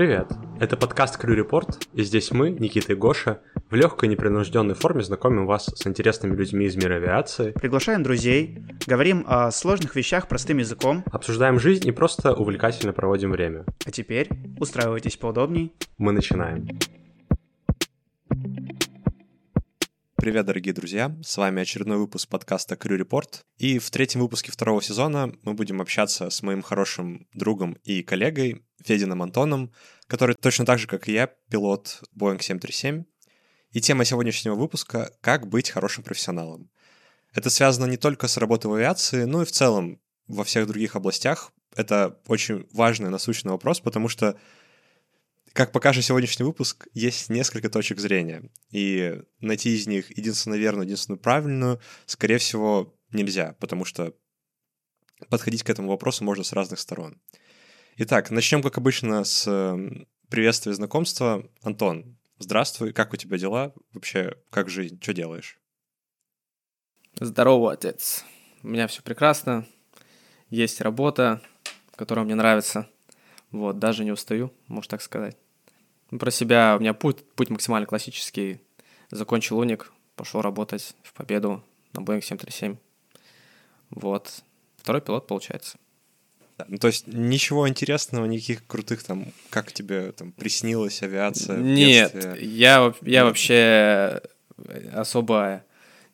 Привет! Это подкаст Крю Репорт, и здесь мы, Никита и Гоша, в легкой непринужденной форме знакомим вас с интересными людьми из мира авиации, Приглашаем друзей, говорим о сложных вещах простым языком. обсуждаем жизнь и просто увлекательно проводим время. А теперь устраивайтесь поудобней. Мы начинаем. Привет, дорогие друзья! С вами очередной выпуск подкаста Крю Репорт. И в третьем выпуске второго сезона мы будем общаться с моим хорошим другом и коллегой Фединым Антоном, который точно так же, как и я, пилот Boeing 737. И тема сегодняшнего выпуска — «Как быть хорошим профессионалом». Это связано не только с работой в авиации, но и в целом во всех других областях. Это очень важный насущный вопрос, потому что как покажет сегодняшний выпуск, есть несколько точек зрения, и найти из них единственно верную, единственную правильную, скорее всего, нельзя, потому что подходить к этому вопросу можно с разных сторон. Итак, начнем, как обычно, с э, приветствия и знакомства. Антон, здравствуй, как у тебя дела? Вообще, как жизнь, что делаешь? Здорово, отец. У меня все прекрасно. Есть работа, которая мне нравится. Вот, даже не устаю, можно так сказать. Ну, Про себя у меня путь, путь максимально классический. Закончил уник, пошел работать в победу на Boeing 737. Вот. Второй пилот получается. Ну, то есть ничего интересного, никаких крутых там, как тебе там приснилась авиация? Нет, я, я вообще особо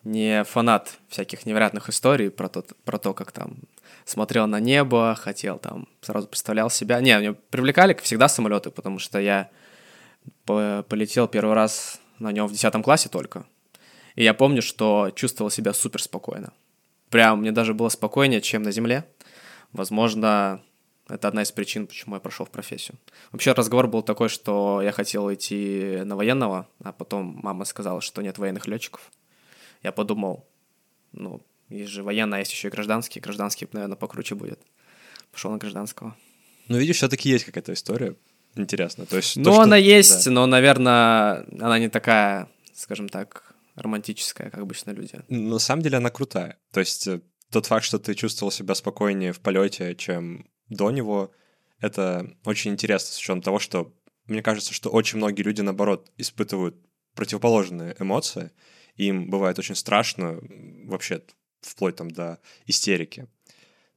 не фанат всяких невероятных историй про то, про то, как там смотрел на небо, хотел там, сразу представлял себя. Не, меня привлекали всегда самолеты, потому что я по- полетел первый раз на нем в 10 классе только. И я помню, что чувствовал себя супер спокойно. Прям мне даже было спокойнее, чем на земле. Возможно, это одна из причин, почему я прошел в профессию. Вообще разговор был такой, что я хотел идти на военного, а потом мама сказала, что нет военных летчиков. Я подумал, ну, есть же военный, а есть еще и гражданский. Гражданский, наверное, покруче будет. Пошел на гражданского. Ну, видишь, все-таки есть какая-то история. Интересно. То есть, то, Ну, что- она есть, да. но, наверное, она не такая, скажем так, романтическая, как обычно люди. На самом деле она крутая. То есть э, тот факт, что ты чувствовал себя спокойнее в полете, чем до него, это очень интересно с учетом того, что мне кажется, что очень многие люди, наоборот, испытывают противоположные эмоции. Им бывает очень страшно, вообще вплоть там до истерики.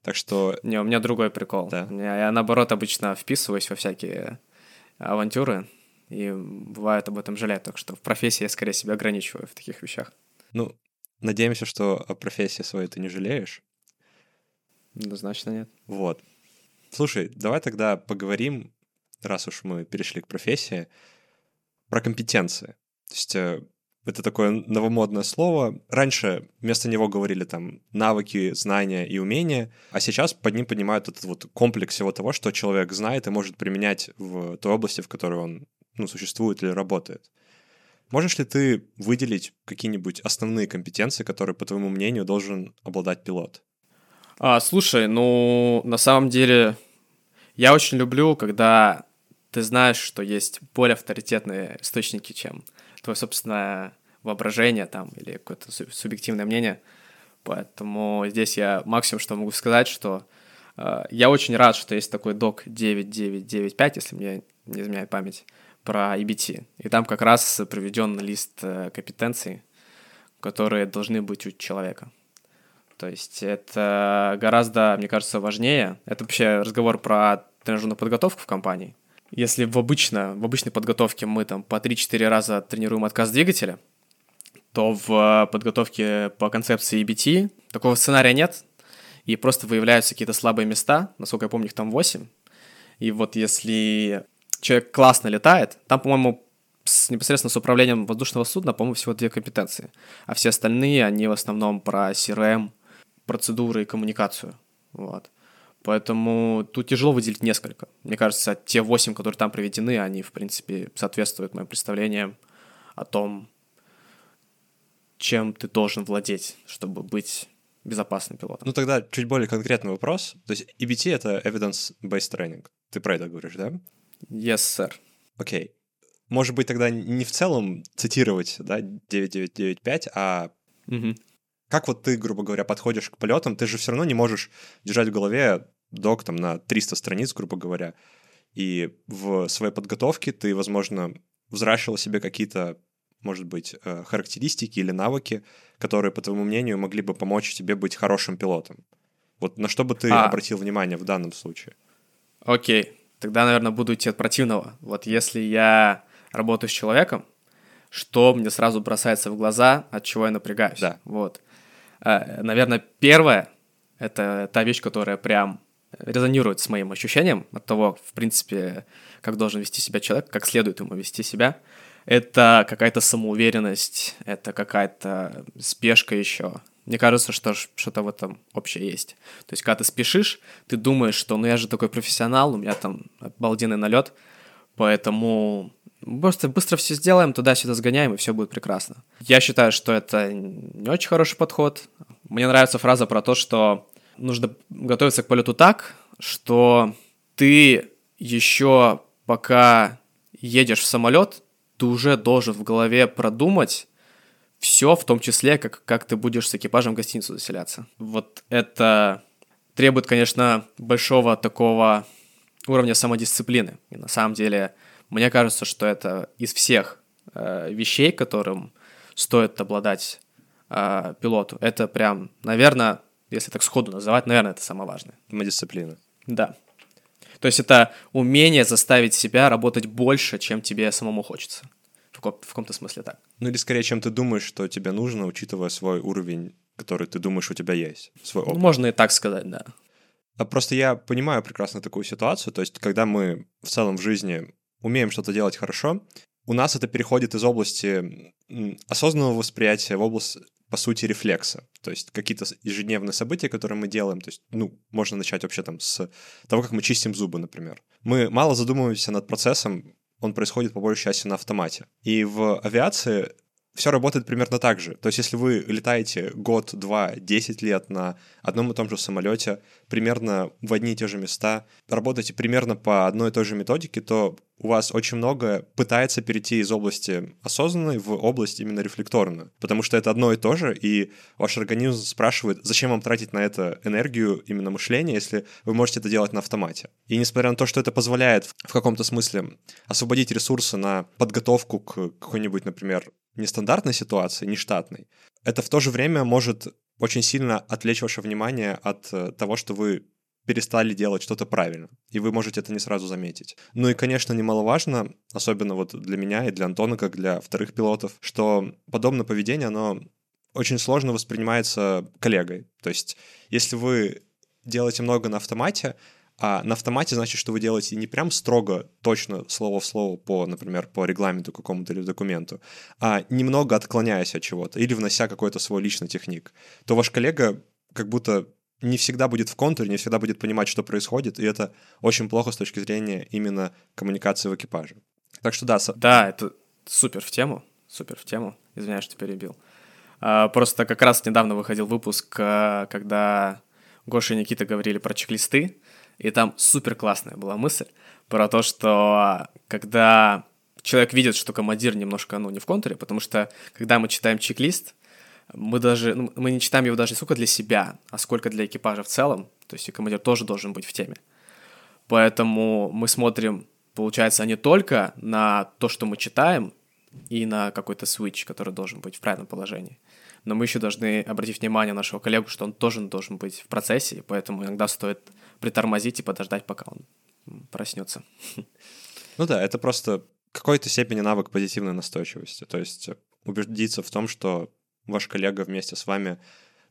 Так что Не, у меня другой прикол. Да. Меня- Я, наоборот, обычно вписываюсь во всякие авантюры, и бывает об этом жалею. Так что в профессии я скорее себя ограничиваю в таких вещах. Ну, надеемся, что о профессии своей ты не жалеешь. Однозначно нет. Вот. Слушай, давай тогда поговорим, раз уж мы перешли к профессии, про компетенции. То есть э, это такое новомодное слово. Раньше вместо него говорили там навыки, знания и умения, а сейчас под ним понимают этот вот комплекс всего того, что человек знает и может применять в той области, в которой он ну, существует или работает. Можешь ли ты выделить какие-нибудь основные компетенции, которые, по твоему мнению, должен обладать пилот? А, слушай, ну, на самом деле, я очень люблю, когда ты знаешь, что есть более авторитетные источники, чем твое собственное воображение там или какое-то суб- субъективное мнение. Поэтому здесь я максимум, что могу сказать, что э, я очень рад, что есть такой док 9995, если мне не изменяет память, про EBT. И там как раз приведен лист э, компетенций, которые должны быть у человека. То есть это гораздо, мне кажется, важнее. Это вообще разговор про тренажерную подготовку в компании. Если в, обычно, в обычной подготовке мы там по 3-4 раза тренируем отказ двигателя, то в подготовке по концепции EBT такого сценария нет, и просто выявляются какие-то слабые места, насколько я помню, их там 8. И вот если человек классно летает, там, по-моему, с, непосредственно с управлением воздушного судна, по-моему, всего две компетенции. А все остальные, они в основном про CRM, процедуры и коммуникацию. Вот. Поэтому тут тяжело выделить несколько. Мне кажется, те восемь, которые там проведены, они, в принципе, соответствуют моим представлениям о том, чем ты должен владеть, чтобы быть безопасным пилотом. Ну тогда чуть более конкретный вопрос. То есть EBT — это Evidence-Based Training. Ты про это говоришь, да? Yes, sir. Окей. Может быть, тогда не в целом цитировать, да, 9995, а Мгм. Как вот ты, грубо говоря, подходишь к полетам, ты же все равно не можешь держать в голове док там на 300 страниц, грубо говоря. И в своей подготовке ты, возможно, взращивал себе какие-то, может быть, э, характеристики или навыки, которые, по твоему мнению, могли бы помочь тебе быть хорошим пилотом. Вот на что бы ты а. обратил внимание в данном случае? Окей, тогда, наверное, буду идти от противного. Вот если я работаю с человеком, что мне сразу бросается в глаза, от чего я напрягаюсь. Да. Вот. Э, наверное, первое — это та вещь, которая прям резонирует с моим ощущением от того, в принципе, как должен вести себя человек, как следует ему вести себя. Это какая-то самоуверенность, это какая-то спешка еще. Мне кажется, что что-то в этом общее есть. То есть, когда ты спешишь, ты думаешь, что ну я же такой профессионал, у меня там обалденный налет, поэтому просто быстро все сделаем, туда-сюда сгоняем, и все будет прекрасно. Я считаю, что это не очень хороший подход. Мне нравится фраза про то, что нужно готовиться к полету так, что ты еще пока едешь в самолет, ты уже должен в голове продумать, все, в том числе, как, как ты будешь с экипажем в гостиницу заселяться. Вот это требует, конечно, большого такого уровня самодисциплины. И на самом деле, мне кажется, что это из всех э, вещей, которым стоит обладать э, пилоту, это прям, наверное, если так сходу называть, наверное, это самое важное. Самодисциплина. Да. То есть это умение заставить себя работать больше, чем тебе самому хочется в, в каком-то смысле так. Ну или скорее, чем ты думаешь, что тебе нужно, учитывая свой уровень, который ты думаешь у тебя есть, свой опыт. Ну, можно и так сказать, да. А просто я понимаю прекрасно такую ситуацию, то есть когда мы в целом в жизни умеем что-то делать хорошо, у нас это переходит из области осознанного восприятия в область, по сути, рефлекса. То есть какие-то ежедневные события, которые мы делаем. То есть, ну, можно начать вообще там с того, как мы чистим зубы, например. Мы мало задумываемся над процессом, он происходит по большей части на автомате. И в авиации все работает примерно так же. То есть, если вы летаете год, два, десять лет на одном и том же самолете, примерно в одни и те же места, работаете примерно по одной и той же методике, то у вас очень много пытается перейти из области осознанной в область именно рефлекторную, потому что это одно и то же, и ваш организм спрашивает, зачем вам тратить на это энергию именно мышления, если вы можете это делать на автомате. И несмотря на то, что это позволяет в каком-то смысле освободить ресурсы на подготовку к какой-нибудь, например, нестандартной ситуации, нештатной, это в то же время может очень сильно отвлечь ваше внимание от э, того, что вы перестали делать что-то правильно, и вы можете это не сразу заметить. Ну и, конечно, немаловажно, особенно вот для меня и для Антона, как для вторых пилотов, что подобное поведение, оно очень сложно воспринимается коллегой. То есть, если вы делаете много на автомате, а на автомате значит, что вы делаете не прям строго, точно, слово в слово по, например, по регламенту какому-то или документу, а немного отклоняясь от чего-то или внося какой-то свой личный техник, то ваш коллега как будто не всегда будет в контуре, не всегда будет понимать, что происходит, и это очень плохо с точки зрения именно коммуникации в экипаже. Так что да. Да, это супер в тему, супер в тему. Извиняюсь, что перебил. А, просто как раз недавно выходил выпуск, а, когда Гоша и Никита говорили про чек-листы, и там супер классная была мысль про то, что когда человек видит, что командир немножко, ну, не в контуре, потому что когда мы читаем чек-лист, мы даже, ну, мы не читаем его даже не сколько для себя, а сколько для экипажа в целом, то есть и командир тоже должен быть в теме. Поэтому мы смотрим, получается, не только на то, что мы читаем, и на какой-то switch, который должен быть в правильном положении, но мы еще должны обратить внимание нашего коллегу, что он тоже должен быть в процессе, и поэтому иногда стоит притормозить и подождать, пока он проснется. Ну да, это просто какой-то степени навык позитивной настойчивости. То есть убедиться в том, что ваш коллега вместе с вами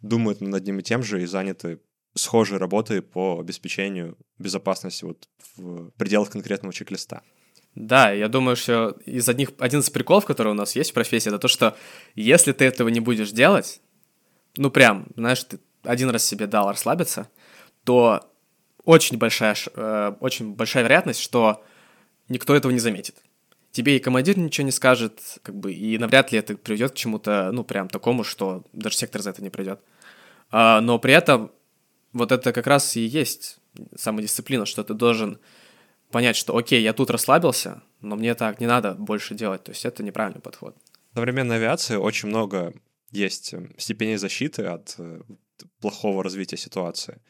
думают над одним и тем же и заняты схожей работой по обеспечению безопасности вот в пределах конкретного чек-листа. Да, я думаю, что из одних, один из приколов, который у нас есть в профессии, это то, что если ты этого не будешь делать, ну прям, знаешь, ты один раз себе дал расслабиться, то очень большая, э, очень большая вероятность, что никто этого не заметит тебе и командир ничего не скажет, как бы, и навряд ли это приведет к чему-то, ну, прям такому, что даже сектор за это не придет. А, но при этом вот это как раз и есть самодисциплина, что ты должен понять, что окей, я тут расслабился, но мне так не надо больше делать. То есть это неправильный подход. В современной авиации очень много есть э, степеней защиты от э, плохого развития ситуации.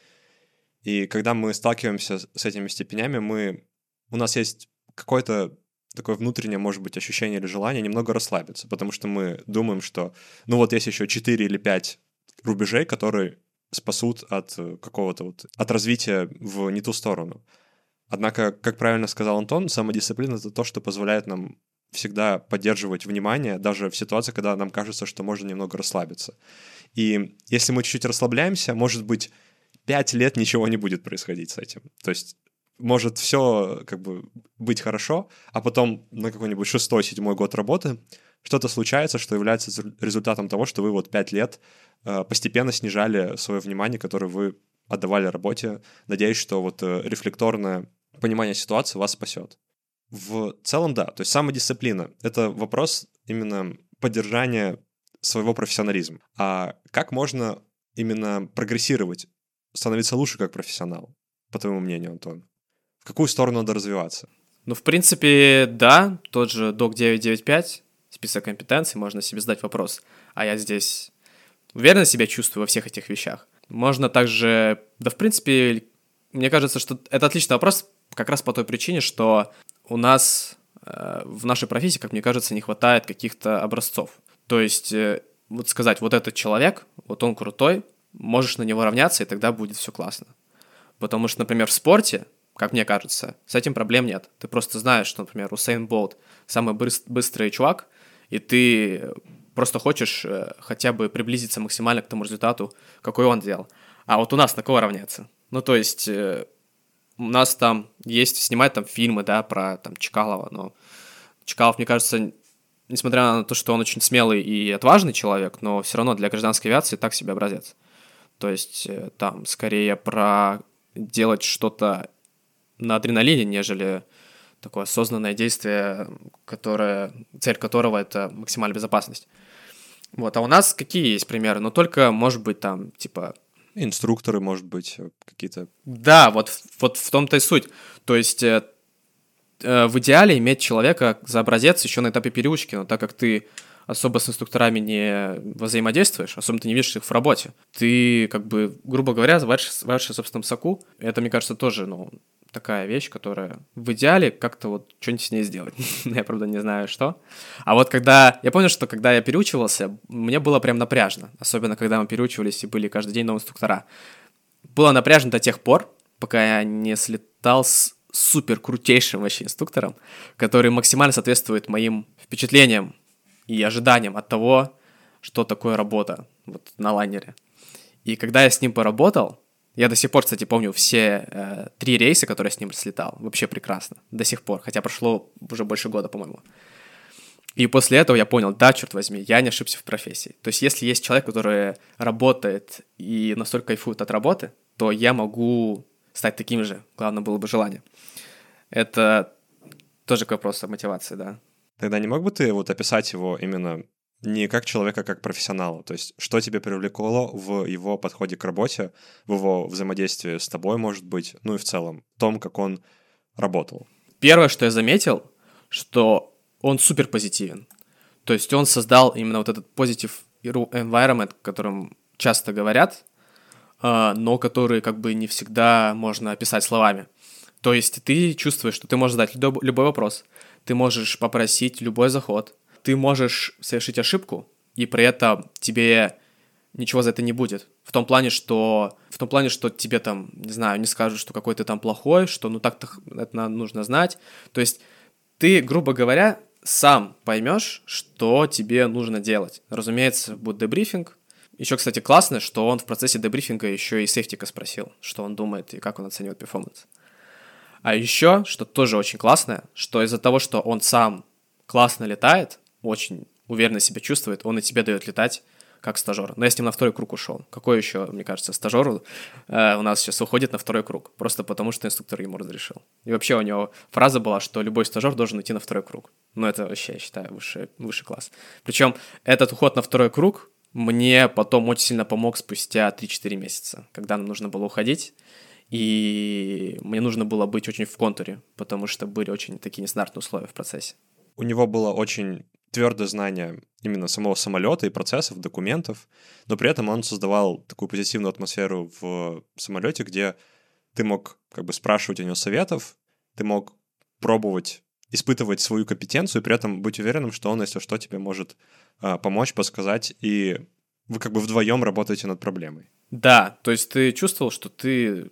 И когда мы сталкиваемся с этими степенями, мы у нас есть какое-то такое внутреннее, может быть, ощущение или желание немного расслабиться, потому что мы думаем, что, ну вот есть еще 4 или 5 рубежей, которые спасут от э, какого-то вот, от развития в не ту сторону. Однако, как правильно сказал Антон, самодисциплина — это то, что позволяет нам всегда поддерживать внимание, даже в ситуации, когда нам кажется, что можно немного расслабиться. И если мы чуть-чуть расслабляемся, может быть, пять лет ничего не будет происходить с этим. То есть может все как бы быть хорошо, а потом на какой-нибудь шестой, седьмой год работы что-то случается, что является результатом того, что вы вот пять лет э, постепенно снижали свое внимание, которое вы отдавали работе, надеясь, что вот э, рефлекторное понимание ситуации вас спасет. В целом, да, то есть самодисциплина — это вопрос именно поддержания своего профессионализма. А как можно именно прогрессировать, становиться лучше как профессионал, по твоему мнению, Антон? В какую сторону надо развиваться? Ну, в принципе, да, тот же док 995, список компетенций, можно себе задать вопрос, а я здесь уверенно себя чувствую во всех этих вещах. Можно также, да, в принципе, мне кажется, что это отличный вопрос как раз по той причине, что у нас э, в нашей профессии, как мне кажется, не хватает каких-то образцов. То есть э, вот сказать, вот этот человек, вот он крутой, можешь на него равняться, и тогда будет все классно. Потому что, например, в спорте, как мне кажется, с этим проблем нет. Ты просто знаешь, что, например, Усейн Болт самый быстрый чувак, и ты просто хочешь э, хотя бы приблизиться максимально к тому результату, какой он делал. А вот у нас на кого равняться? Ну, то есть э, у нас там есть, снимать там фильмы, да, про там Чкалова, но Чкалов, мне кажется, несмотря на то, что он очень смелый и отважный человек, но все равно для гражданской авиации так себе образец. То есть э, там скорее про делать что-то на адреналине, нежели такое осознанное действие, которое, цель которого — это максимальная безопасность. Вот, а у нас какие есть примеры? Ну, только, может быть, там, типа... Инструкторы, может быть, э, какие-то... Да, вот, вот в том-то и суть. То есть э, э, в идеале иметь человека за образец еще на этапе переучки, но так как ты особо с инструкторами не взаимодействуешь, особенно ты не видишь их в работе. Ты, как бы, грубо говоря, варишь, варишь в собственном соку. Это, мне кажется, тоже, ну, такая вещь, которая в идеале как-то вот что-нибудь с ней сделать. я, правда, не знаю, что. А вот когда... Я помню, что когда я переучивался, мне было прям напряжно. Особенно, когда мы переучивались и были каждый день новые инструктора. Было напряжно до тех пор, пока я не слетал с супер крутейшим вообще инструктором, который максимально соответствует моим впечатлениям и ожиданиям от того, что такое работа вот на лайнере. И когда я с ним поработал, я до сих пор, кстати, помню все э, три рейса, которые я с ним слетал. Вообще прекрасно. До сих пор. Хотя прошло уже больше года, по-моему. И после этого я понял, да, черт возьми, я не ошибся в профессии. То есть, если есть человек, который работает и настолько кайфует от работы, то я могу стать таким же. Главное было бы желание. Это тоже к вопросу о мотивации, да. Тогда не мог бы ты вот описать его именно не как человека, а как профессионала? То есть что тебе привлекло в его подходе к работе, в его взаимодействии с тобой, может быть, ну и в целом, в том, как он работал? Первое, что я заметил, что он супер позитивен. То есть он создал именно вот этот позитив environment, о котором часто говорят, а, но который как бы не всегда можно описать словами. То есть ты чувствуешь, что ты можешь задать любой вопрос, ты можешь попросить любой заход, ты можешь совершить ошибку, и при этом тебе ничего за это не будет. В том плане, что в том плане, что тебе там, не знаю, не скажут, что какой ты там плохой, что ну так-то это нужно знать. То есть ты, грубо говоря, сам поймешь, что тебе нужно делать. Разумеется, будет дебрифинг. Еще, кстати, классно, что он в процессе дебрифинга еще и сейфтика спросил, что он думает и как он оценивает перформанс. А еще, что тоже очень классное, что из-за того, что он сам классно летает, очень уверенно себя чувствует, он и тебе дает летать как стажер. Но я с ним на второй круг ушел. Какой еще, мне кажется, стажеру э, у нас сейчас уходит на второй круг? Просто потому, что инструктор ему разрешил. И вообще у него фраза была, что любой стажер должен идти на второй круг. Ну, это вообще, я считаю, высший, высший класс. Причем этот уход на второй круг мне потом очень сильно помог спустя 3-4 месяца, когда нам нужно было уходить и мне нужно было быть очень в контуре, потому что были очень такие нестандартные условия в процессе. У него было очень твердое знание именно самого самолета и процессов, документов, но при этом он создавал такую позитивную атмосферу в самолете, где ты мог как бы спрашивать у него советов, ты мог пробовать испытывать свою компетенцию, и при этом быть уверенным, что он, если что, тебе может а, помочь, подсказать, и вы как бы вдвоем работаете над проблемой. Да, то есть ты чувствовал, что ты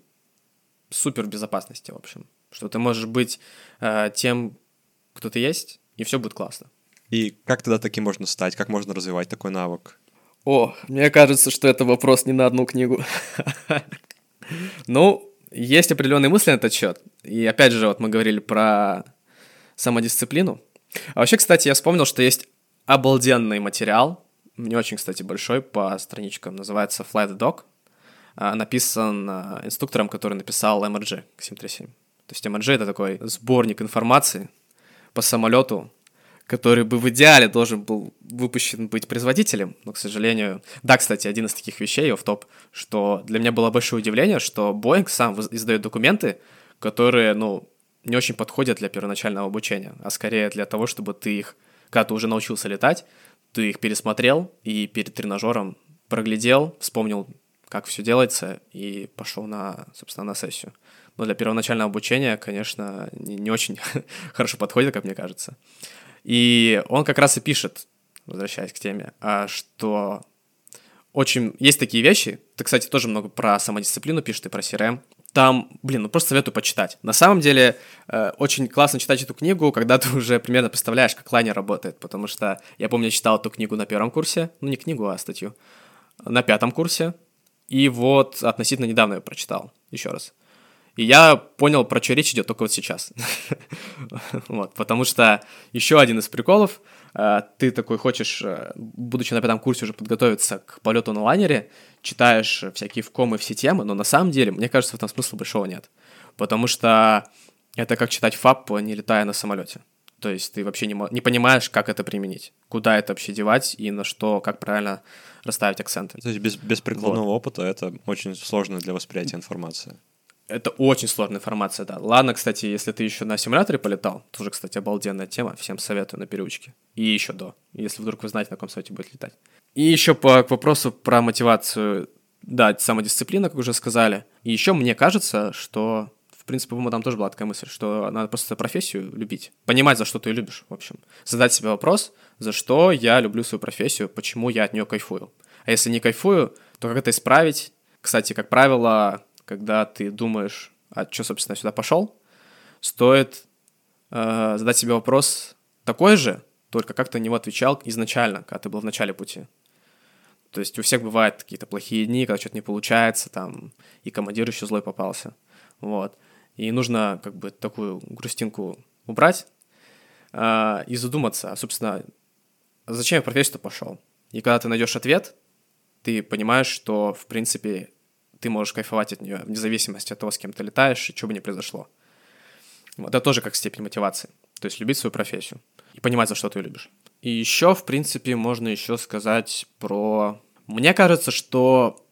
супер безопасности, в общем, что ты можешь быть э, тем, кто ты есть, и все будет классно. И как тогда таким можно стать? Как можно развивать такой навык? О, мне кажется, что это вопрос не на одну книгу. Ну, есть определенные мысли на этот счет. И опять же, вот мы говорили про самодисциплину. А вообще, кстати, я вспомнил, что есть обалденный материал, не очень, кстати, большой, по страничкам, называется Fly the Dog. А, написан а, инструктором, который написал MRG 737. То есть MRG — это такой сборник информации по самолету, который бы в идеале должен был выпущен быть производителем, но, к сожалению... Да, кстати, один из таких вещей, в топ, что для меня было большое удивление, что Boeing сам издает документы, которые, ну, не очень подходят для первоначального обучения, а скорее для того, чтобы ты их, когда ты уже научился летать, ты их пересмотрел и перед тренажером проглядел, вспомнил, как все делается, и пошел на, собственно, на сессию. Но для первоначального обучения, конечно, не, не очень хорошо подходит, как мне кажется. И он как раз и пишет, возвращаясь к теме, а, что очень есть такие вещи. Ты, кстати, тоже много про самодисциплину пишет и про CRM. Там, блин, ну просто советую почитать. На самом деле, э, очень классно читать эту книгу, когда ты уже примерно представляешь, как лайнер работает. Потому что я помню, я читал эту книгу на первом курсе. Ну, не книгу, а статью. На пятом курсе. И вот относительно недавно я прочитал. Еще раз. И я понял, про что речь идет только вот сейчас. вот, потому что еще один из приколов, э, ты такой хочешь, э, будучи на пятом курсе уже подготовиться к полету на лайнере, читаешь всякие вкомы, все темы, но на самом деле, мне кажется, в этом смысла большого нет. Потому что это как читать ФАП, не летая на самолете. То есть ты вообще не, не понимаешь, как это применить, куда это вообще девать и на что, как правильно расставить акценты. То есть без, без прикладного вот. опыта это очень сложно для восприятия информации. Это очень сложная информация, да. Ладно, кстати, если ты еще на симуляторе полетал, тоже, кстати, обалденная тема, всем советую на переучке. И еще до, если вдруг вы знаете, на каком сайте будет летать. И еще по к вопросу про мотивацию, да, самодисциплина, как уже сказали. И еще мне кажется, что, принципе, по-моему, там тоже была такая мысль, что надо просто профессию любить, понимать, за что ты ее любишь, в общем. Задать себе вопрос, за что я люблю свою профессию, почему я от нее кайфую. А если не кайфую, то как это исправить? Кстати, как правило, когда ты думаешь, а что, собственно, сюда пошел, стоит э, задать себе вопрос такой же, только как ты на него отвечал изначально, когда ты был в начале пути. То есть у всех бывают какие-то плохие дни, когда что-то не получается, там, и командир еще злой попался. Вот. И нужно как бы такую грустинку убрать э, и задуматься, собственно, зачем я в профессию пошел? И когда ты найдешь ответ, ты понимаешь, что, в принципе, ты можешь кайфовать от нее, вне зависимости от того, с кем ты летаешь и что бы ни произошло. Вот это тоже как степень мотивации. То есть любить свою профессию и понимать, за что ты любишь. И еще, в принципе, можно еще сказать про... Мне кажется, что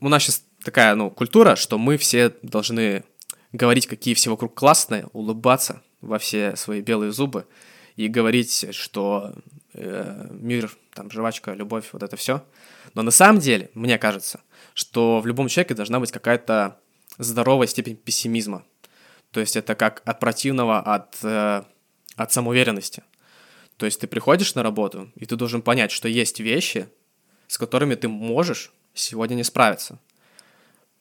у нас сейчас такая, ну, культура, что мы все должны говорить, какие все вокруг классные, улыбаться во все свои белые зубы и говорить, что э, мир, там, жвачка, любовь, вот это все. Но на самом деле, мне кажется, что в любом человеке должна быть какая-то здоровая степень пессимизма. То есть это как от противного, от, э, от самоуверенности. То есть ты приходишь на работу, и ты должен понять, что есть вещи, с которыми ты можешь сегодня не справиться.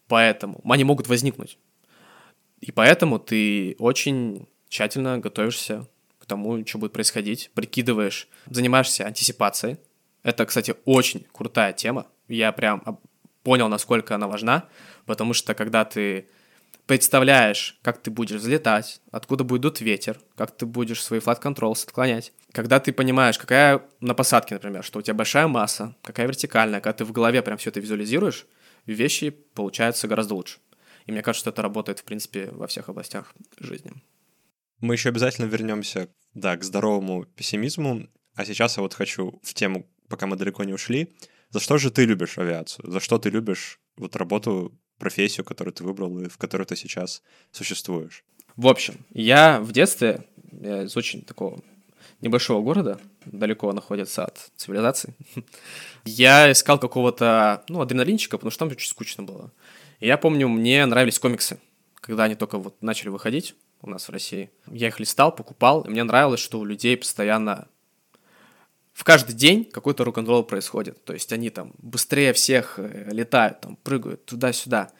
Поэтому они могут возникнуть. И поэтому ты очень тщательно готовишься к тому, что будет происходить, прикидываешь, занимаешься антисипацией. Это, кстати, очень крутая тема. Я прям понял, насколько она важна, потому что когда ты представляешь, как ты будешь взлетать, откуда будет дуть ветер, как ты будешь свои flat controls отклонять. Когда ты понимаешь, какая на посадке, например, что у тебя большая масса, какая вертикальная, когда ты в голове прям все это визуализируешь, вещи получаются гораздо лучше. И мне кажется, что это работает, в принципе, во всех областях жизни. Мы еще обязательно вернемся, да, к здоровому пессимизму. А сейчас я вот хочу в тему, пока мы далеко не ушли, за что же ты любишь авиацию? За что ты любишь вот работу, профессию, которую ты выбрал и в которой ты сейчас существуешь? В общем, я в детстве я из очень такого небольшого города, далеко находится от цивилизации. я искал какого-то, ну, адреналинчика, потому что там очень скучно было. Я помню, мне нравились комиксы, когда они только вот начали выходить. у нас в России. Я их листал, покупал, и мне нравилось, что у людей постоянно в каждый день какой-то рок-н-ролл происходит. То есть они там быстрее всех э, летают, там прыгают туда-сюда.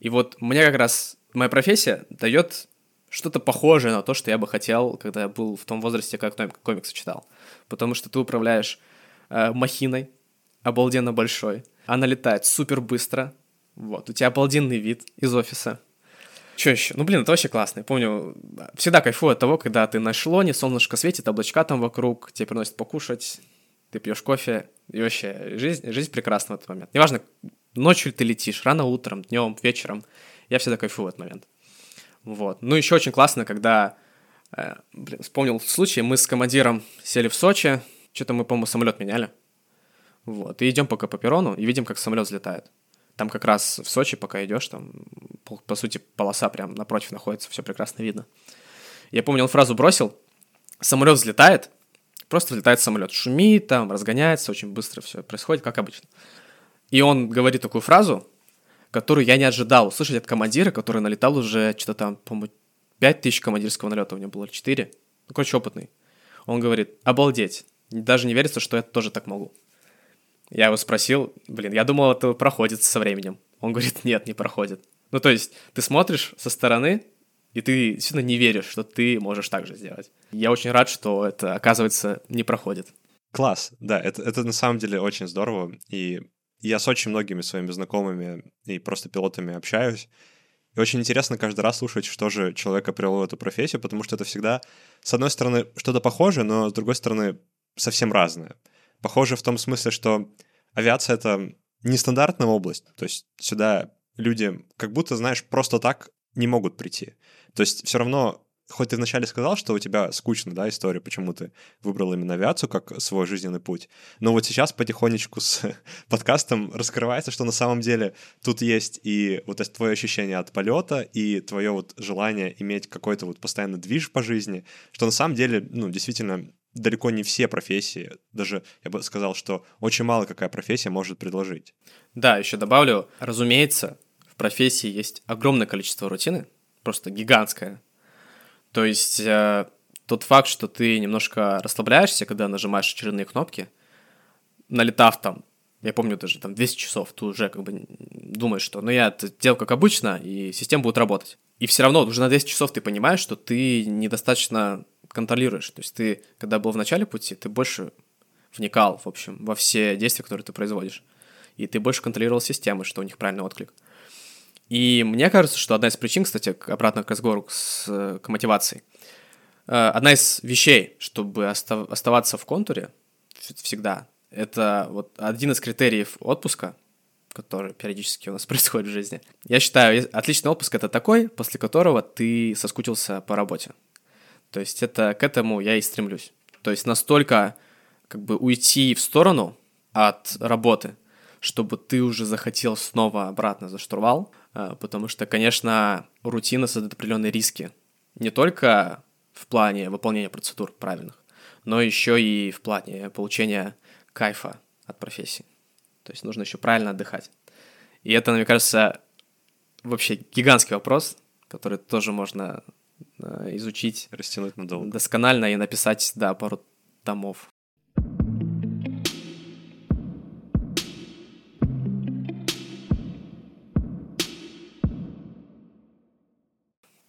И вот мне как раз моя профессия дает что-то похожее на то, что я бы хотел, когда я был в том возрасте, как комиксы читал. Потому что ты управляешь э, махиной, обалденно большой. Она летает супер быстро. Вот, у тебя обалденный вид из офиса. Что еще? Ну, блин, это вообще классно. Я помню, всегда кайфую от того, когда ты на эшелоне, солнышко светит, облачка там вокруг, тебе приносят покушать, ты пьешь кофе, и вообще жизнь, жизнь прекрасна в этот момент. Неважно, ночью ты летишь, рано утром, днем, вечером, я всегда кайфую в этот момент. Вот. Ну, еще очень классно, когда, э, блин, вспомнил случай, мы с командиром сели в Сочи, что-то мы, по-моему, самолет меняли. Вот, и идем пока по перрону, и видим, как самолет взлетает. Там как раз в Сочи, пока идешь, там, по, по сути, полоса прям напротив находится, все прекрасно видно. Я помню, он фразу бросил, самолет взлетает, просто взлетает самолет, шумит там, разгоняется, очень быстро все происходит, как обычно. И он говорит такую фразу, которую я не ожидал услышать от командира, который налетал уже что-то там, по-моему, 5 тысяч командирского налета у него было, 4. Ну, короче, опытный. Он говорит, обалдеть, даже не верится, что я тоже так могу. Я его спросил, блин, я думал, это проходит со временем. Он говорит, нет, не проходит. Ну, то есть, ты смотришь со стороны, и ты действительно не веришь, что ты можешь так же сделать. Я очень рад, что это, оказывается, не проходит. Класс, да, это, это на самом деле очень здорово, и я с очень многими своими знакомыми и просто пилотами общаюсь, и очень интересно каждый раз слушать, что же человека привело в эту профессию, потому что это всегда, с одной стороны, что-то похожее, но с другой стороны, совсем разное. Похоже в том смысле, что авиация — это нестандартная область, то есть сюда люди как будто, знаешь, просто так не могут прийти. То есть все равно хоть ты вначале сказал, что у тебя скучно, да, история, почему ты выбрал именно авиацию как свой жизненный путь, но вот сейчас потихонечку с подкастом раскрывается, что на самом деле тут есть и вот это твое ощущение от полета, и твое вот желание иметь какой-то вот постоянный движ по жизни, что на самом деле, ну, действительно, далеко не все профессии, даже я бы сказал, что очень мало какая профессия может предложить. Да, еще добавлю, разумеется, в профессии есть огромное количество рутины, просто гигантское, то есть э, тот факт, что ты немножко расслабляешься, когда нажимаешь очередные кнопки, налетав там, я помню даже там 200 часов, ты уже как бы думаешь, что ну я это делал как обычно, и система будет работать. И все равно уже на 200 часов ты понимаешь, что ты недостаточно контролируешь. То есть ты, когда был в начале пути, ты больше вникал, в общем, во все действия, которые ты производишь. И ты больше контролировал системы, что у них правильный отклик. И мне кажется, что одна из причин, кстати, обратно к разговору с, к мотивации, э, одна из вещей, чтобы оставаться в контуре всегда, это вот один из критериев отпуска, который периодически у нас происходит в жизни. Я считаю, отличный отпуск — это такой, после которого ты соскучился по работе. То есть это к этому я и стремлюсь. То есть настолько как бы уйти в сторону от работы, чтобы ты уже захотел снова обратно за штурвал, а, потому что, конечно, рутина создает определенные риски. Не только в плане выполнения процедур правильных, но еще и в плане получения кайфа от профессии. То есть нужно еще правильно отдыхать. И это, мне кажется, вообще гигантский вопрос, который тоже можно изучить Растянуть надолго. досконально и написать, да, пару томов.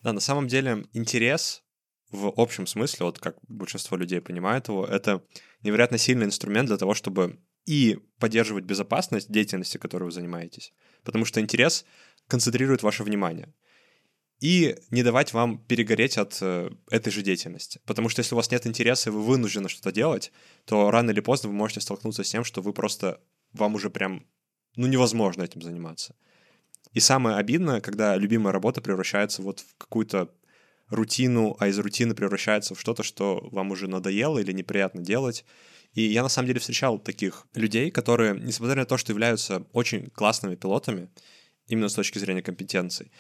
Да, на самом деле интерес в общем смысле, вот как большинство людей понимает его, это невероятно сильный инструмент для того, чтобы и поддерживать безопасность деятельности, которой вы занимаетесь, потому что интерес концентрирует ваше внимание, и не давать вам перегореть от э, этой же деятельности. Потому что если у вас нет интереса, и вы вынуждены что-то делать, то рано или поздно вы можете столкнуться с тем, что вы просто, вам уже прям, ну, невозможно этим заниматься. И самое обидное, когда любимая работа превращается вот в какую-то рутину, а из рутины превращается в что-то, что вам уже надоело или неприятно делать. И я на самом деле встречал таких людей, которые, несмотря на то, что являются очень классными пилотами, именно с точки зрения компетенций,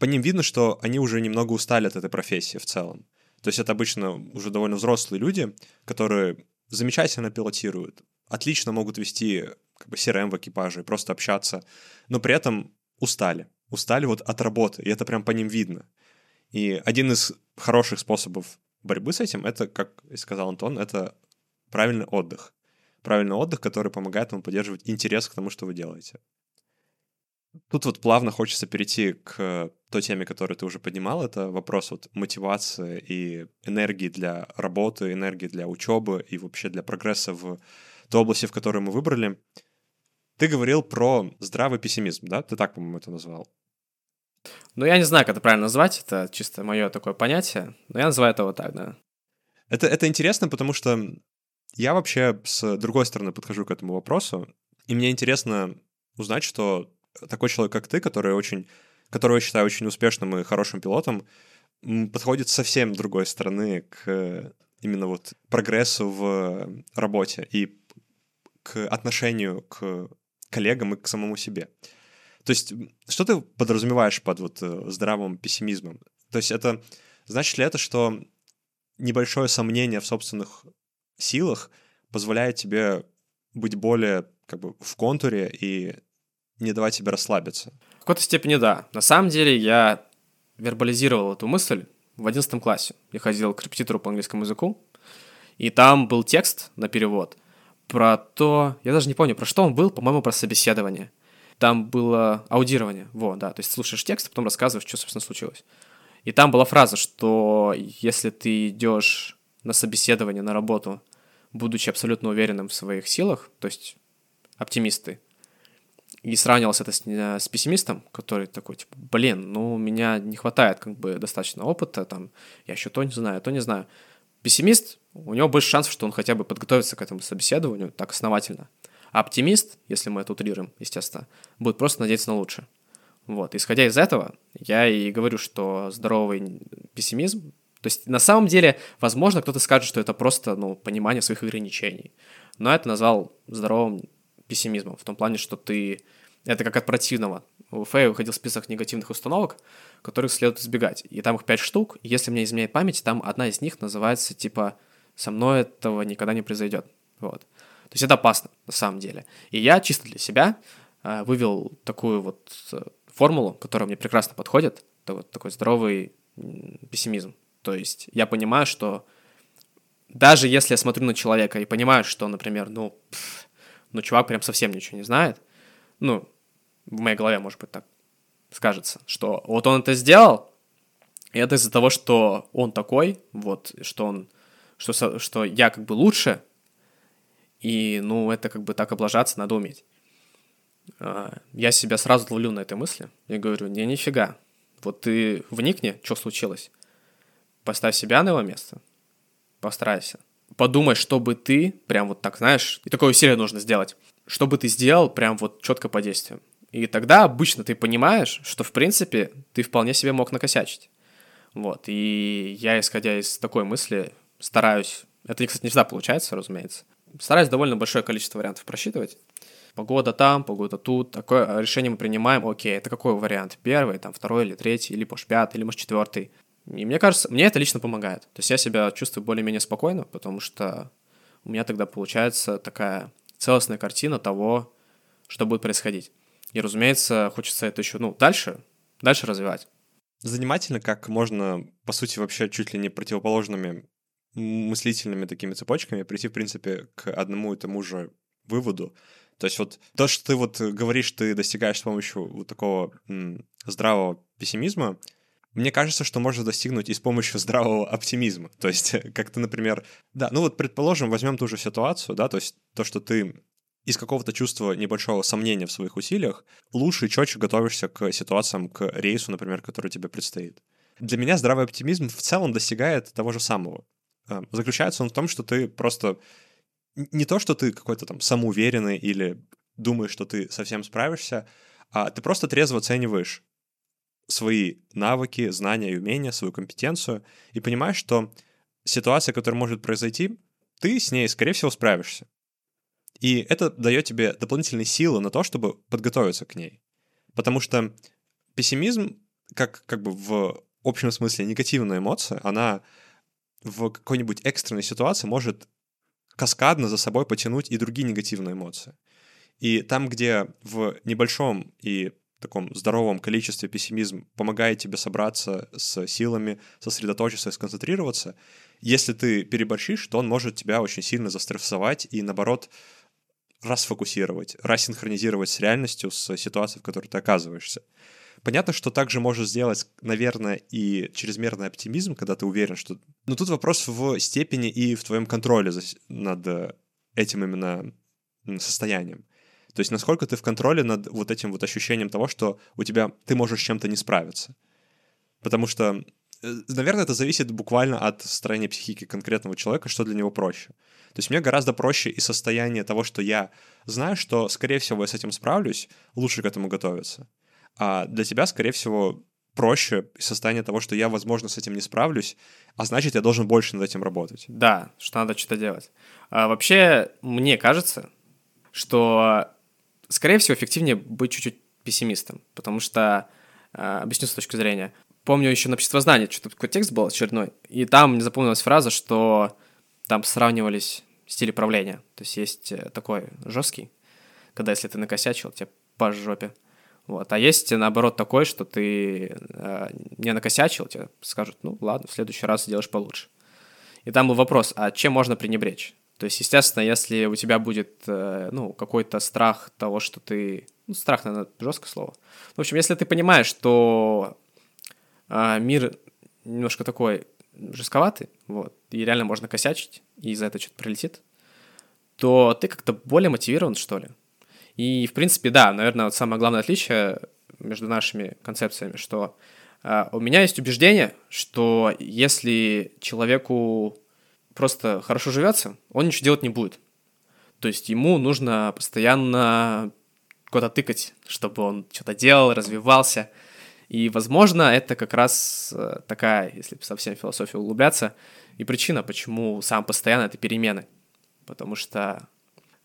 по ним видно, что они уже немного устали от этой профессии в целом. То есть это обычно уже довольно взрослые люди, которые замечательно пилотируют, отлично могут вести как бы CRM в экипаже и просто общаться, но при этом устали. Устали вот от работы, и это прям по ним видно. И один из хороших способов борьбы с этим, это, как сказал Антон, это правильный отдых. Правильный отдых, который помогает вам поддерживать интерес к тому, что вы делаете. Тут вот плавно хочется перейти к той теме, которую ты уже поднимал. Это вопрос вот мотивации и энергии для работы, энергии для учебы и вообще для прогресса в той области, в которой мы выбрали. Ты говорил про здравый пессимизм, да? Ты так, по-моему, это назвал. Ну, я не знаю, как это правильно назвать, это чисто мое такое понятие, но я называю это вот так, да. Это, это интересно, потому что я вообще с другой стороны подхожу к этому вопросу, и мне интересно узнать, что такой человек, как ты, который очень, которого я считаю очень успешным и хорошим пилотом, подходит совсем другой стороны к именно вот прогрессу в работе и к отношению к коллегам и к самому себе. То есть, что ты подразумеваешь под вот э, здравым пессимизмом? То есть, это значит ли это, что небольшое сомнение в собственных силах позволяет тебе быть более как бы в контуре и не давать себе расслабиться? В какой-то степени да. На самом деле я вербализировал эту мысль в 11 классе. Я ходил к репетитору по английскому языку, и там был текст на перевод про то... Я даже не помню, про что он был, по-моему, про собеседование. Там было аудирование, вот, да, то есть слушаешь текст, а потом рассказываешь, что, собственно, случилось. И там была фраза, что если ты идешь на собеседование, на работу, будучи абсолютно уверенным в своих силах, то есть оптимисты, и сравнивался это с, с пессимистом, который такой, типа, блин, ну, у меня не хватает как бы достаточно опыта, там, я еще то не знаю, то не знаю. Пессимист, у него больше шансов, что он хотя бы подготовится к этому собеседованию так основательно. А оптимист, если мы это утрируем, естественно, будет просто надеяться на лучшее. Вот, исходя из этого, я и говорю, что здоровый пессимизм, то есть на самом деле, возможно, кто-то скажет, что это просто, ну, понимание своих ограничений. Но это назвал здоровым пессимизмом, в том плане, что ты... Это как от противного. У Фэя выходил список негативных установок, которых следует избегать. И там их пять штук. Если мне изменяет память, там одна из них называется типа «Со мной этого никогда не произойдет». Вот. То есть это опасно на самом деле. И я чисто для себя э, вывел такую вот э, формулу, которая мне прекрасно подходит. Это вот такой здоровый пессимизм. То есть я понимаю, что даже если я смотрю на человека и понимаю, что, например, ну, пфф, ну, чувак прям совсем ничего не знает, ну, в моей голове, может быть, так скажется, что вот он это сделал, и это из-за того, что он такой, вот, что он, что, что я как бы лучше, и, ну, это как бы так облажаться надо уметь. А, я себя сразу ловлю на этой мысли. И говорю, не, нифига, вот ты вникни, что случилось, поставь себя на его место, постарайся, подумай, что бы ты, прям вот так, знаешь, и такое усилие нужно сделать, что бы ты сделал прям вот четко по действиям. И тогда обычно ты понимаешь, что, в принципе, ты вполне себе мог накосячить. Вот, и я, исходя из такой мысли, стараюсь... Это, кстати, не всегда получается, разумеется. Стараюсь довольно большое количество вариантов просчитывать. Погода там, погода тут. Такое решение мы принимаем. Окей, это какой вариант? Первый, там, второй или третий, или, может, пятый, или, может, четвертый. И мне кажется, мне это лично помогает. То есть я себя чувствую более-менее спокойно, потому что у меня тогда получается такая целостная картина того, что будет происходить. И, разумеется, хочется это еще, ну, дальше, дальше развивать. Занимательно, как можно, по сути, вообще чуть ли не противоположными мыслительными такими цепочками прийти, в принципе, к одному и тому же выводу. То есть вот то, что ты вот говоришь, ты достигаешь с помощью вот такого здравого пессимизма, мне кажется, что можно достигнуть и с помощью здравого оптимизма. То есть, как ты, например, да, ну вот предположим, возьмем ту же ситуацию, да, то есть то, что ты из какого-то чувства небольшого сомнения в своих усилиях лучше и четче готовишься к ситуациям, к рейсу, например, который тебе предстоит. Для меня здравый оптимизм в целом достигает того же самого. Э, заключается он в том, что ты просто не то, что ты какой-то там самоуверенный или думаешь, что ты совсем справишься, а ты просто трезво оцениваешь свои навыки, знания и умения, свою компетенцию, и понимаешь, что ситуация, которая может произойти, ты с ней, скорее всего, справишься. И это дает тебе дополнительные силы на то, чтобы подготовиться к ней. Потому что пессимизм, как, как бы в общем смысле негативная эмоция, она в какой-нибудь экстренной ситуации может каскадно за собой потянуть и другие негативные эмоции. И там, где в небольшом и таком здоровом количестве пессимизм помогает тебе собраться с силами, сосредоточиться и сконцентрироваться. Если ты переборщишь, то он может тебя очень сильно застрессовать и, наоборот, расфокусировать, рассинхронизировать с реальностью, с ситуацией, в которой ты оказываешься. Понятно, что также может сделать, наверное, и чрезмерный оптимизм, когда ты уверен, что... Но тут вопрос в степени и в твоем контроле над этим именно состоянием. То есть насколько ты в контроле над вот этим вот ощущением того, что у тебя ты можешь с чем-то не справиться. Потому что, э, наверное, это зависит буквально от состояния психики конкретного человека, что для него проще. То есть мне гораздо проще и состояние того, что я знаю, что, скорее всего, я с этим справлюсь, лучше к этому готовиться. А для тебя, скорее всего, проще состояние того, что я, возможно, с этим не справлюсь, а значит, я должен больше над этим работать. Да, что надо что-то делать. А вообще, мне кажется, что, скорее всего, эффективнее быть чуть-чуть пессимистом, потому что, а, объясню с точки зрения, помню еще на обществознании, что-то такой текст был очередной, и там мне запомнилась фраза, что там сравнивались стили правления. То есть есть э, такой жесткий, когда если ты накосячил, тебе по жопе. Вот. А есть, наоборот, такой, что ты э, не накосячил, тебе скажут, ну ладно, в следующий раз сделаешь получше. И там был вопрос, а чем можно пренебречь? То есть, естественно, если у тебя будет, э, ну, какой-то страх того, что ты... Ну, страх, наверное, жесткое слово. В общем, если ты понимаешь, что э, мир немножко такой жестковатый, вот, и реально можно косячить, и за это что-то прилетит, то ты как-то более мотивирован, что ли. И, в принципе, да, наверное, вот самое главное отличие между нашими концепциями, что э, у меня есть убеждение, что если человеку просто хорошо живется, он ничего делать не будет. То есть ему нужно постоянно куда-то тыкать, чтобы он что-то делал, развивался. И, возможно, это как раз э, такая, если совсем в философию углубляться, и причина, почему сам постоянно это перемены. Потому что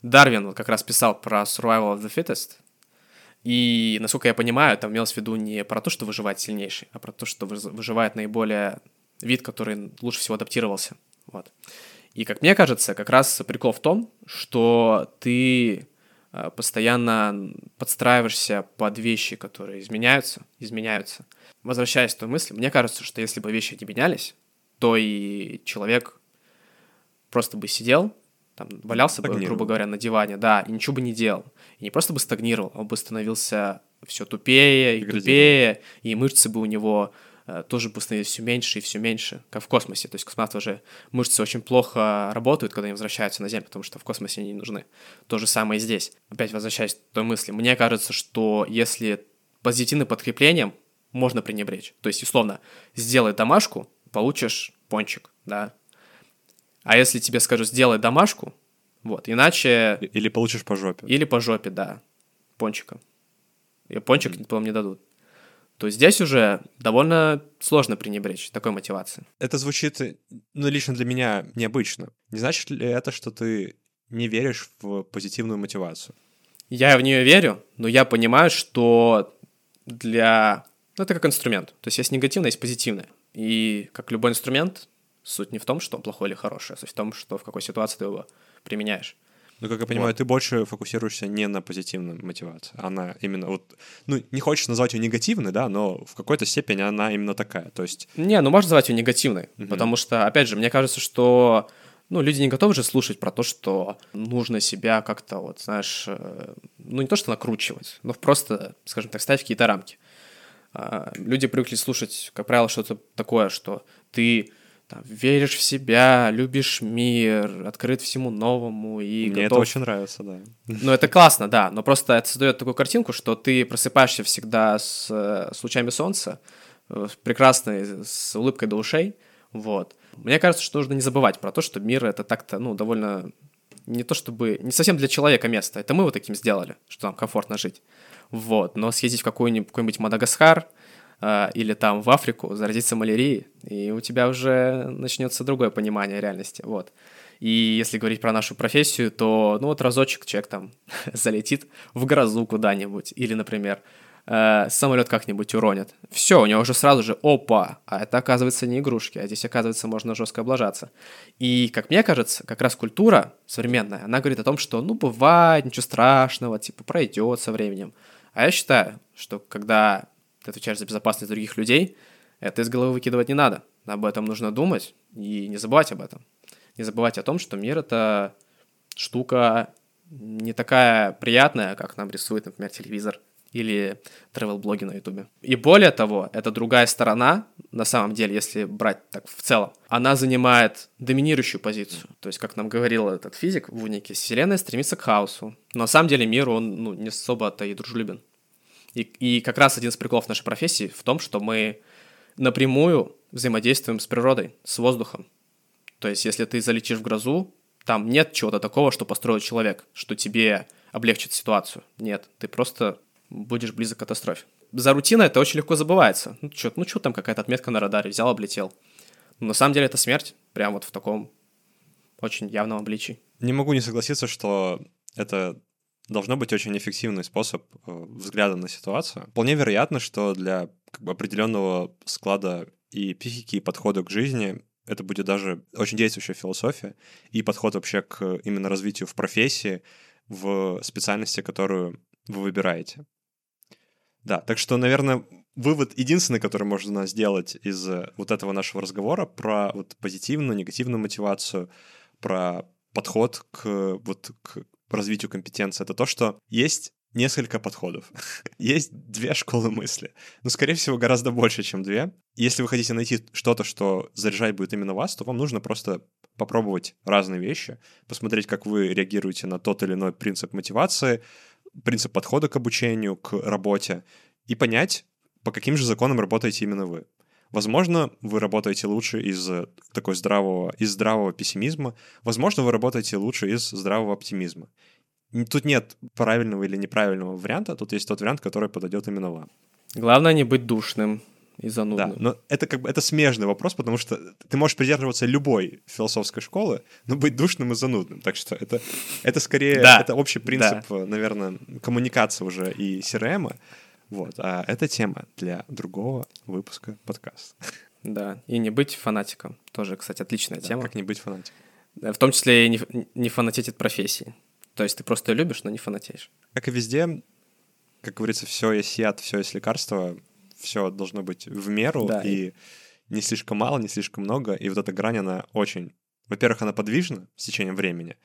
Дарвин вот как раз писал про survival of the fittest, и, насколько я понимаю, там имелось в виду не про то, что выживает сильнейший, а про то, что выживает наиболее вид, который лучше всего адаптировался. Вот. И, как мне кажется, как раз прикол в том, что ты Э, постоянно подстраиваешься под вещи, которые изменяются, изменяются. Возвращаясь к той мысли, мне кажется, что если бы вещи не менялись, то и человек просто бы сидел, там, валялся бы, грубо говоря, на диване, да, и ничего бы не делал. И не просто бы стагнировал, он бы становился все тупее и тупее, и мышцы бы у него тоже бы становились все меньше и все меньше, как в космосе. То есть космонавты уже мышцы очень плохо работают, когда они возвращаются на Землю, потому что в космосе они не нужны. То же самое и здесь. Опять возвращаясь к той мысли, мне кажется, что если позитивным подкреплением можно пренебречь. То есть, условно, сделай домашку, получишь пончик, да. А если тебе скажут, сделай домашку, вот, иначе... Или получишь по жопе. Или по жопе, да, пончиком. И пончик, mm. по-моему, не дадут то здесь уже довольно сложно пренебречь такой мотивацией. Это звучит, ну, лично для меня необычно. Не значит ли это, что ты не веришь в позитивную мотивацию? Я в нее верю, но я понимаю, что для... Ну, это как инструмент. То есть есть негативное, есть позитивное. И как любой инструмент, суть не в том, что он плохой или хороший, а суть в том, что в какой ситуации ты его применяешь. Ну, как я понимаю, вот. ты больше фокусируешься не на позитивной мотивации, она именно вот, ну, не хочешь назвать ее негативной, да, но в какой-то степени она именно такая, то есть... Не, ну, можно назвать ее негативной, угу. потому что, опять же, мне кажется, что ну, люди не готовы же слушать про то, что нужно себя как-то, вот, знаешь, э, ну, не то, что накручивать, но просто, скажем так, ставить какие-то рамки. А, люди привыкли слушать, как правило, что-то такое, что ты там, веришь в себя, любишь мир, открыт всему новому и Мне готов... это очень нравится, да. Ну, это классно, да, но просто это создает такую картинку, что ты просыпаешься всегда с, с лучами солнца, э, прекрасной, с улыбкой до ушей, вот. Мне кажется, что нужно не забывать про то, что мир — это так-то, ну, довольно... Не то чтобы... Не совсем для человека место. Это мы вот таким сделали, что нам комфортно жить. Вот. Но съездить в какой-нибудь, какой-нибудь Мадагаскар — э, или там в Африку заразиться малярией, и у тебя уже начнется другое понимание реальности, вот. И если говорить про нашу профессию, то, ну вот разочек человек там залетит в грозу куда-нибудь, или, например, э, самолет как-нибудь уронит. Все, у него уже сразу же, опа, а это оказывается не игрушки, а здесь, оказывается, можно жестко облажаться. И, как мне кажется, как раз культура современная, она говорит о том, что, ну, бывает, ничего страшного, типа, пройдет со временем. А я считаю, что когда ты отвечаешь за безопасность других людей, это из головы выкидывать не надо. Об этом нужно думать и не забывать об этом. Не забывать о том, что мир — это штука не такая приятная, как нам рисует, например, телевизор или travel-блоги на ютубе. И более того, это другая сторона, на самом деле, если брать так в целом, она занимает доминирующую позицию. То есть, как нам говорил этот физик в унике, Вселенная стремится к хаосу. Но на самом деле мир, он ну, не особо-то и дружелюбен. И, и как раз один из приколов нашей профессии в том, что мы напрямую взаимодействуем с природой, с воздухом. То есть, если ты залетишь в грозу, там нет чего-то такого, что построил человек, что тебе облегчит ситуацию. Нет, ты просто будешь близок к катастрофе. За рутиной это очень легко забывается. Ну что, ну что там какая-то отметка на радаре, взял, облетел. Но на самом деле это смерть, прям вот в таком очень явном обличии. Не могу не согласиться, что это должно быть очень эффективный способ э, взгляда на ситуацию. Вполне вероятно, что для как бы, определенного склада и психики, и подхода к жизни это будет даже очень действующая философия и подход вообще к именно развитию в профессии, в специальности, которую вы выбираете. Да, так что, наверное, вывод единственный, который можно сделать из э, вот этого нашего разговора про вот позитивную, негативную мотивацию, про подход к вот к развитию компетенции, это то, что есть несколько подходов. есть две школы мысли. Но, скорее всего, гораздо больше, чем две. Если вы хотите найти что-то, что заряжать будет именно вас, то вам нужно просто попробовать разные вещи, посмотреть, как вы реагируете на тот или иной принцип мотивации, принцип подхода к обучению, к работе, и понять, по каким же законам работаете именно вы. Возможно, вы работаете лучше из такой здравого, из здравого пессимизма, возможно, вы работаете лучше из здравого оптимизма. Тут нет правильного или неправильного варианта, тут есть тот вариант, который подойдет именно вам. Главное не быть душным и занудным. Да, но это как бы это смежный вопрос, потому что ты можешь придерживаться любой философской школы, но быть душным и занудным. Так что это, это скорее да. это общий принцип, да. наверное, коммуникации уже и CRM. Вот, а это тема для другого выпуска подкаста. Да, и не быть фанатиком. Тоже, кстати, отличная да, тема. Как не быть фанатиком. В том числе и не, не фанатеть от профессии. То есть ты просто ее любишь, но не фанатеешь. Как и везде, как говорится, все есть яд, все есть лекарство, все должно быть в меру, да, и... и не слишком мало, не слишком много. И вот эта грань, она очень... Во-первых, она подвижна с течением времени.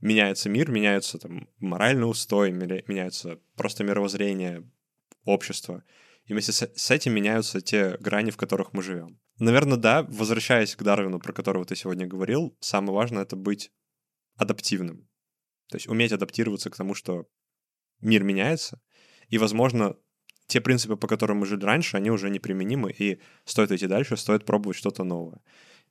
Меняется мир, меняются там моральные устои, меняются просто мировоззрение, общества. И вместе с, этим меняются те грани, в которых мы живем. Наверное, да, возвращаясь к Дарвину, про которого ты сегодня говорил, самое важное — это быть адаптивным. То есть уметь адаптироваться к тому, что мир меняется, и, возможно, те принципы, по которым мы жили раньше, они уже неприменимы, и стоит идти дальше, стоит пробовать что-то новое.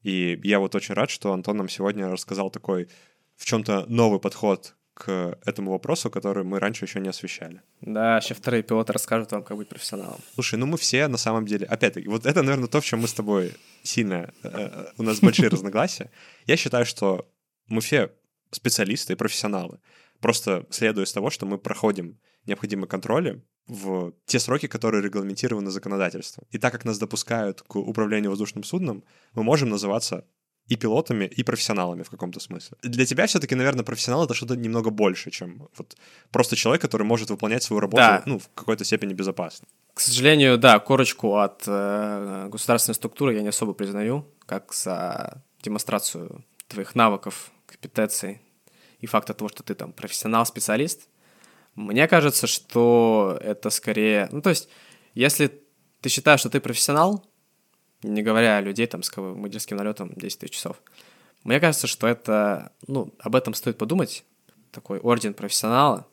И я вот очень рад, что Антон нам сегодня рассказал такой в чем-то новый подход к этому вопросу, который мы раньше еще не освещали. Да, еще вторые пилоты расскажут вам, как быть профессионалом. Слушай, ну мы все на самом деле, опять-таки, вот это, наверное, то, в чем мы с тобой сильно, э, э, у нас большие разногласия. Я считаю, что мы все специалисты и профессионалы. Просто следуя из того, что мы проходим необходимые контроли в те сроки, которые регламентированы законодательством. И так как нас допускают к управлению воздушным судном, мы можем называться и пилотами, и профессионалами в каком-то смысле. Для тебя все-таки, наверное, профессионал это что-то немного больше, чем вот просто человек, который может выполнять свою работу да. ну, в какой-то степени безопасно. К сожалению, да, корочку от э, государственной структуры я не особо признаю, как за демонстрацию твоих навыков, компетенций и факта того, что ты там профессионал, специалист. Мне кажется, что это скорее... Ну, то есть, если ты считаешь, что ты профессионал, не говоря о людей там с мыдельским налетом 10 тысяч часов. Мне кажется, что это, ну, об этом стоит подумать. Такой орден профессионала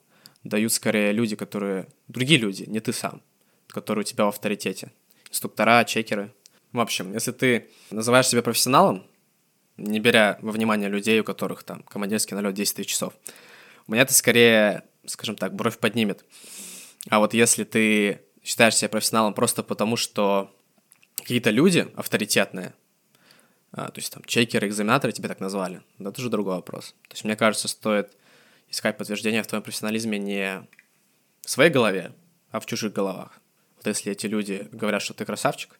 дают скорее люди, которые, другие люди, не ты сам, которые у тебя в авторитете. Инструктора, чекеры. В общем, если ты называешь себя профессионалом, не беря во внимание людей, у которых там командирский налет 10 тысяч часов, у меня это скорее, скажем так, бровь поднимет. А вот если ты считаешь себя профессионалом просто потому, что какие-то люди авторитетные, а, то есть там чекеры, экзаменаторы тебе так назвали, да, это уже другой вопрос. То есть мне кажется, стоит искать подтверждение в твоем профессионализме не в своей голове, а в чужих головах. Вот если эти люди говорят, что ты красавчик,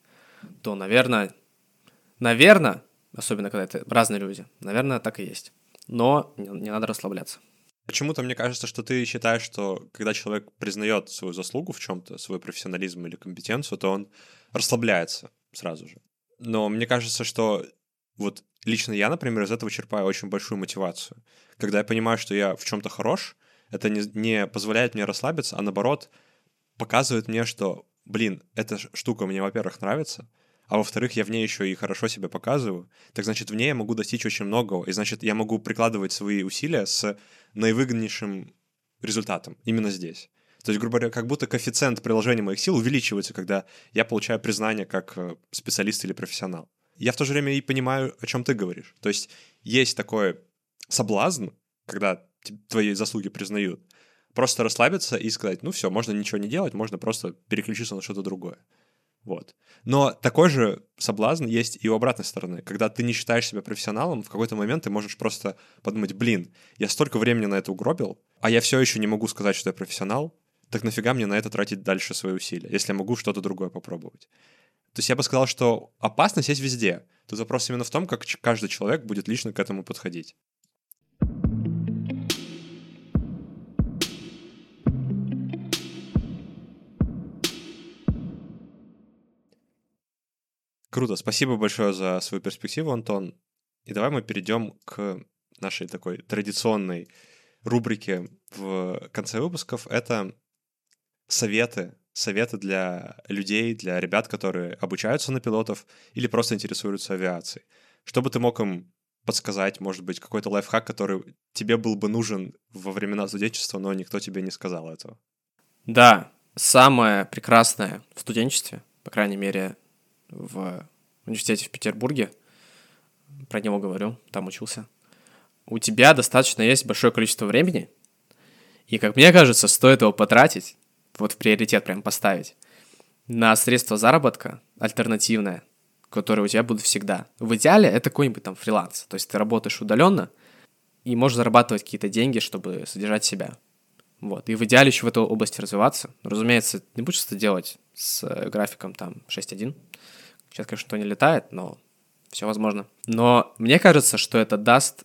то, наверное, наверное, особенно когда это разные люди, наверное, так и есть. Но не, не надо расслабляться. Почему-то мне кажется, что ты считаешь, что когда человек признает свою заслугу в чем-то, свой профессионализм или компетенцию, то он расслабляется сразу же. Но мне кажется, что вот лично я, например, из этого черпаю очень большую мотивацию. Когда я понимаю, что я в чем-то хорош, это не, не позволяет мне расслабиться, а наоборот показывает мне, что, блин, эта штука мне, во-первых, нравится, а во-вторых, я в ней еще и хорошо себя показываю, так значит, в ней я могу достичь очень многого, и значит, я могу прикладывать свои усилия с наивыгоднейшим результатом именно здесь. То есть, грубо говоря, как будто коэффициент приложения моих сил увеличивается, когда я получаю признание как э, специалист или профессионал. Я в то же время и понимаю, о чем ты говоришь. То есть есть такой соблазн, когда твои заслуги признают, просто расслабиться и сказать, ну все, можно ничего не делать, можно просто переключиться на что-то другое. Вот. Но такой же соблазн есть и у обратной стороны. Когда ты не считаешь себя профессионалом, в какой-то момент ты можешь просто подумать, блин, я столько времени на это угробил, а я все еще не могу сказать, что я профессионал, так нафига мне на это тратить дальше свои усилия, если я могу что-то другое попробовать. То есть я бы сказал, что опасность есть везде. Тут вопрос именно в том, как каждый человек будет лично к этому подходить. Круто, спасибо большое за свою перспективу, Антон. И давай мы перейдем к нашей такой традиционной рубрике в конце выпусков. Это советы, советы для людей, для ребят, которые обучаются на пилотов или просто интересуются авиацией. Что бы ты мог им подсказать, может быть, какой-то лайфхак, который тебе был бы нужен во времена студенчества, но никто тебе не сказал этого? Да, самое прекрасное в студенчестве, по крайней мере, в университете в Петербурге, про него говорю, там учился, у тебя достаточно есть большое количество времени, и, как мне кажется, стоит его потратить, вот в приоритет прям поставить, на средства заработка альтернативное, которые у тебя будут всегда. В идеале это какой-нибудь там фриланс, то есть ты работаешь удаленно и можешь зарабатывать какие-то деньги, чтобы содержать себя. Вот. И в идеале еще в этой области развиваться. Разумеется, не будешь это делать с э, графиком там 6.1, Сейчас, конечно, что не летает, но все возможно. Но мне кажется, что это даст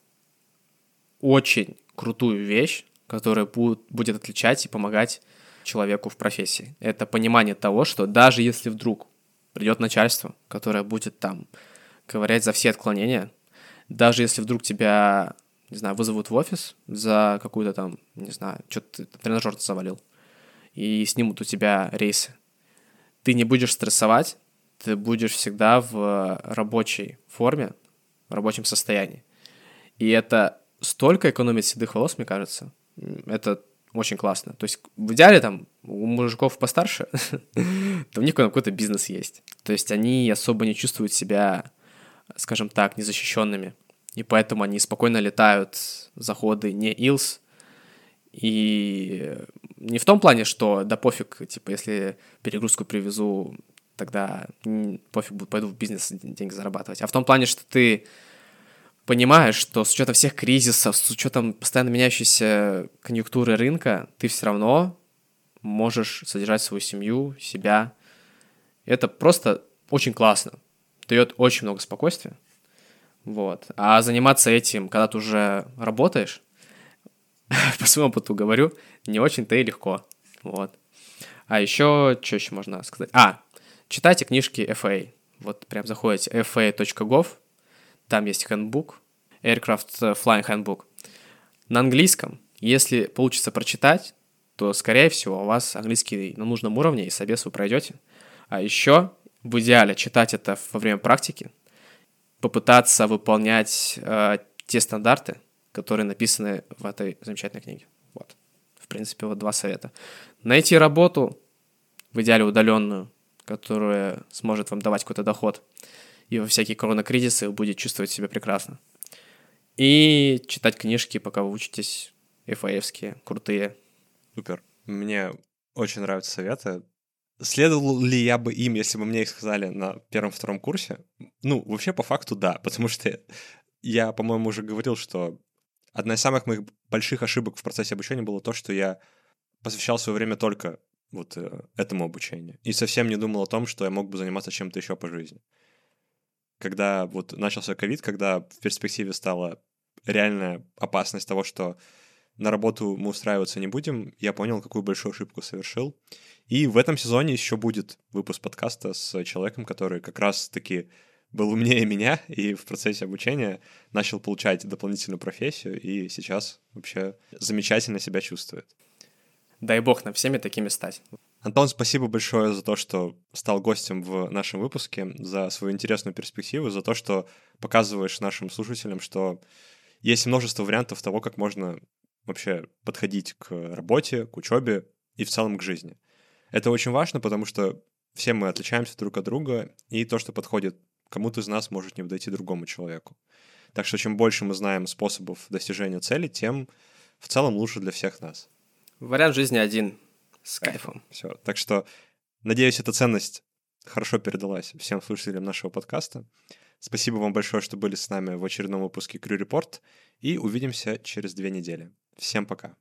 очень крутую вещь, которая будет, будет отличать и помогать человеку в профессии. Это понимание того, что даже если вдруг придет начальство, которое будет там ковырять за все отклонения, даже если вдруг тебя, не знаю, вызовут в офис за какую-то там, не знаю, что-то тренажер завалил, и снимут у тебя рейсы, ты не будешь стрессовать, ты будешь всегда в рабочей форме, в рабочем состоянии. И это столько экономит седых волос, мне кажется. Это очень классно. То есть в идеале там у мужиков постарше, то у них какой-то бизнес есть. То есть они особо не чувствуют себя, скажем так, незащищенными. И поэтому они спокойно летают заходы не илс. И не в том плане, что да пофиг, типа, если перегрузку привезу тогда пофиг, пойду в бизнес деньги зарабатывать. А в том плане, что ты понимаешь, что с учетом всех кризисов, с учетом постоянно меняющейся конъюнктуры рынка, ты все равно можешь содержать свою семью, себя. Это просто очень классно. Дает очень много спокойствия. Вот. А заниматься этим, когда ты уже работаешь, по своему опыту говорю, не очень-то и легко. Вот. А еще, что еще можно сказать? А, Читайте книжки FA. Вот прям заходите fa.gov, там есть handbook, Aircraft Flying Handbook. На английском, если получится прочитать, то, скорее всего, у вас английский на нужном уровне, и собес вы пройдете. А еще в идеале читать это во время практики, попытаться выполнять э, те стандарты, которые написаны в этой замечательной книге. Вот. В принципе, вот два совета. Найти работу, в идеале удаленную, которая сможет вам давать какой-то доход. И во всякие коронакризисы вы будете чувствовать себя прекрасно. И читать книжки, пока вы учитесь, FAF-ские, крутые. Супер. Мне очень нравятся советы. Следовал ли я бы им, если бы мне их сказали на первом-втором курсе? Ну, вообще, по факту, да, потому что я, по-моему, уже говорил, что одна из самых моих больших ошибок в процессе обучения было то, что я посвящал свое время только вот э, этому обучению. И совсем не думал о том, что я мог бы заниматься чем-то еще по жизни. Когда вот начался ковид, когда в перспективе стала реальная опасность того, что на работу мы устраиваться не будем. Я понял, какую большую ошибку совершил. И в этом сезоне еще будет выпуск подкаста с человеком, который как раз-таки был умнее меня и в процессе обучения начал получать дополнительную профессию и сейчас вообще замечательно себя чувствует. Дай бог нам всеми такими стать. Антон, спасибо большое за то, что стал гостем в нашем выпуске, за свою интересную перспективу, за то, что показываешь нашим слушателям, что есть множество вариантов того, как можно вообще подходить к работе, к учебе и в целом к жизни. Это очень важно, потому что все мы отличаемся друг от друга, и то, что подходит кому-то из нас, может не подойти другому человеку. Так что чем больше мы знаем способов достижения цели, тем в целом лучше для всех нас. Вариант жизни один. С кайфом. Все. Так что, надеюсь, эта ценность хорошо передалась всем слушателям нашего подкаста. Спасибо вам большое, что были с нами в очередном выпуске Crew Report, и увидимся через две недели. Всем пока.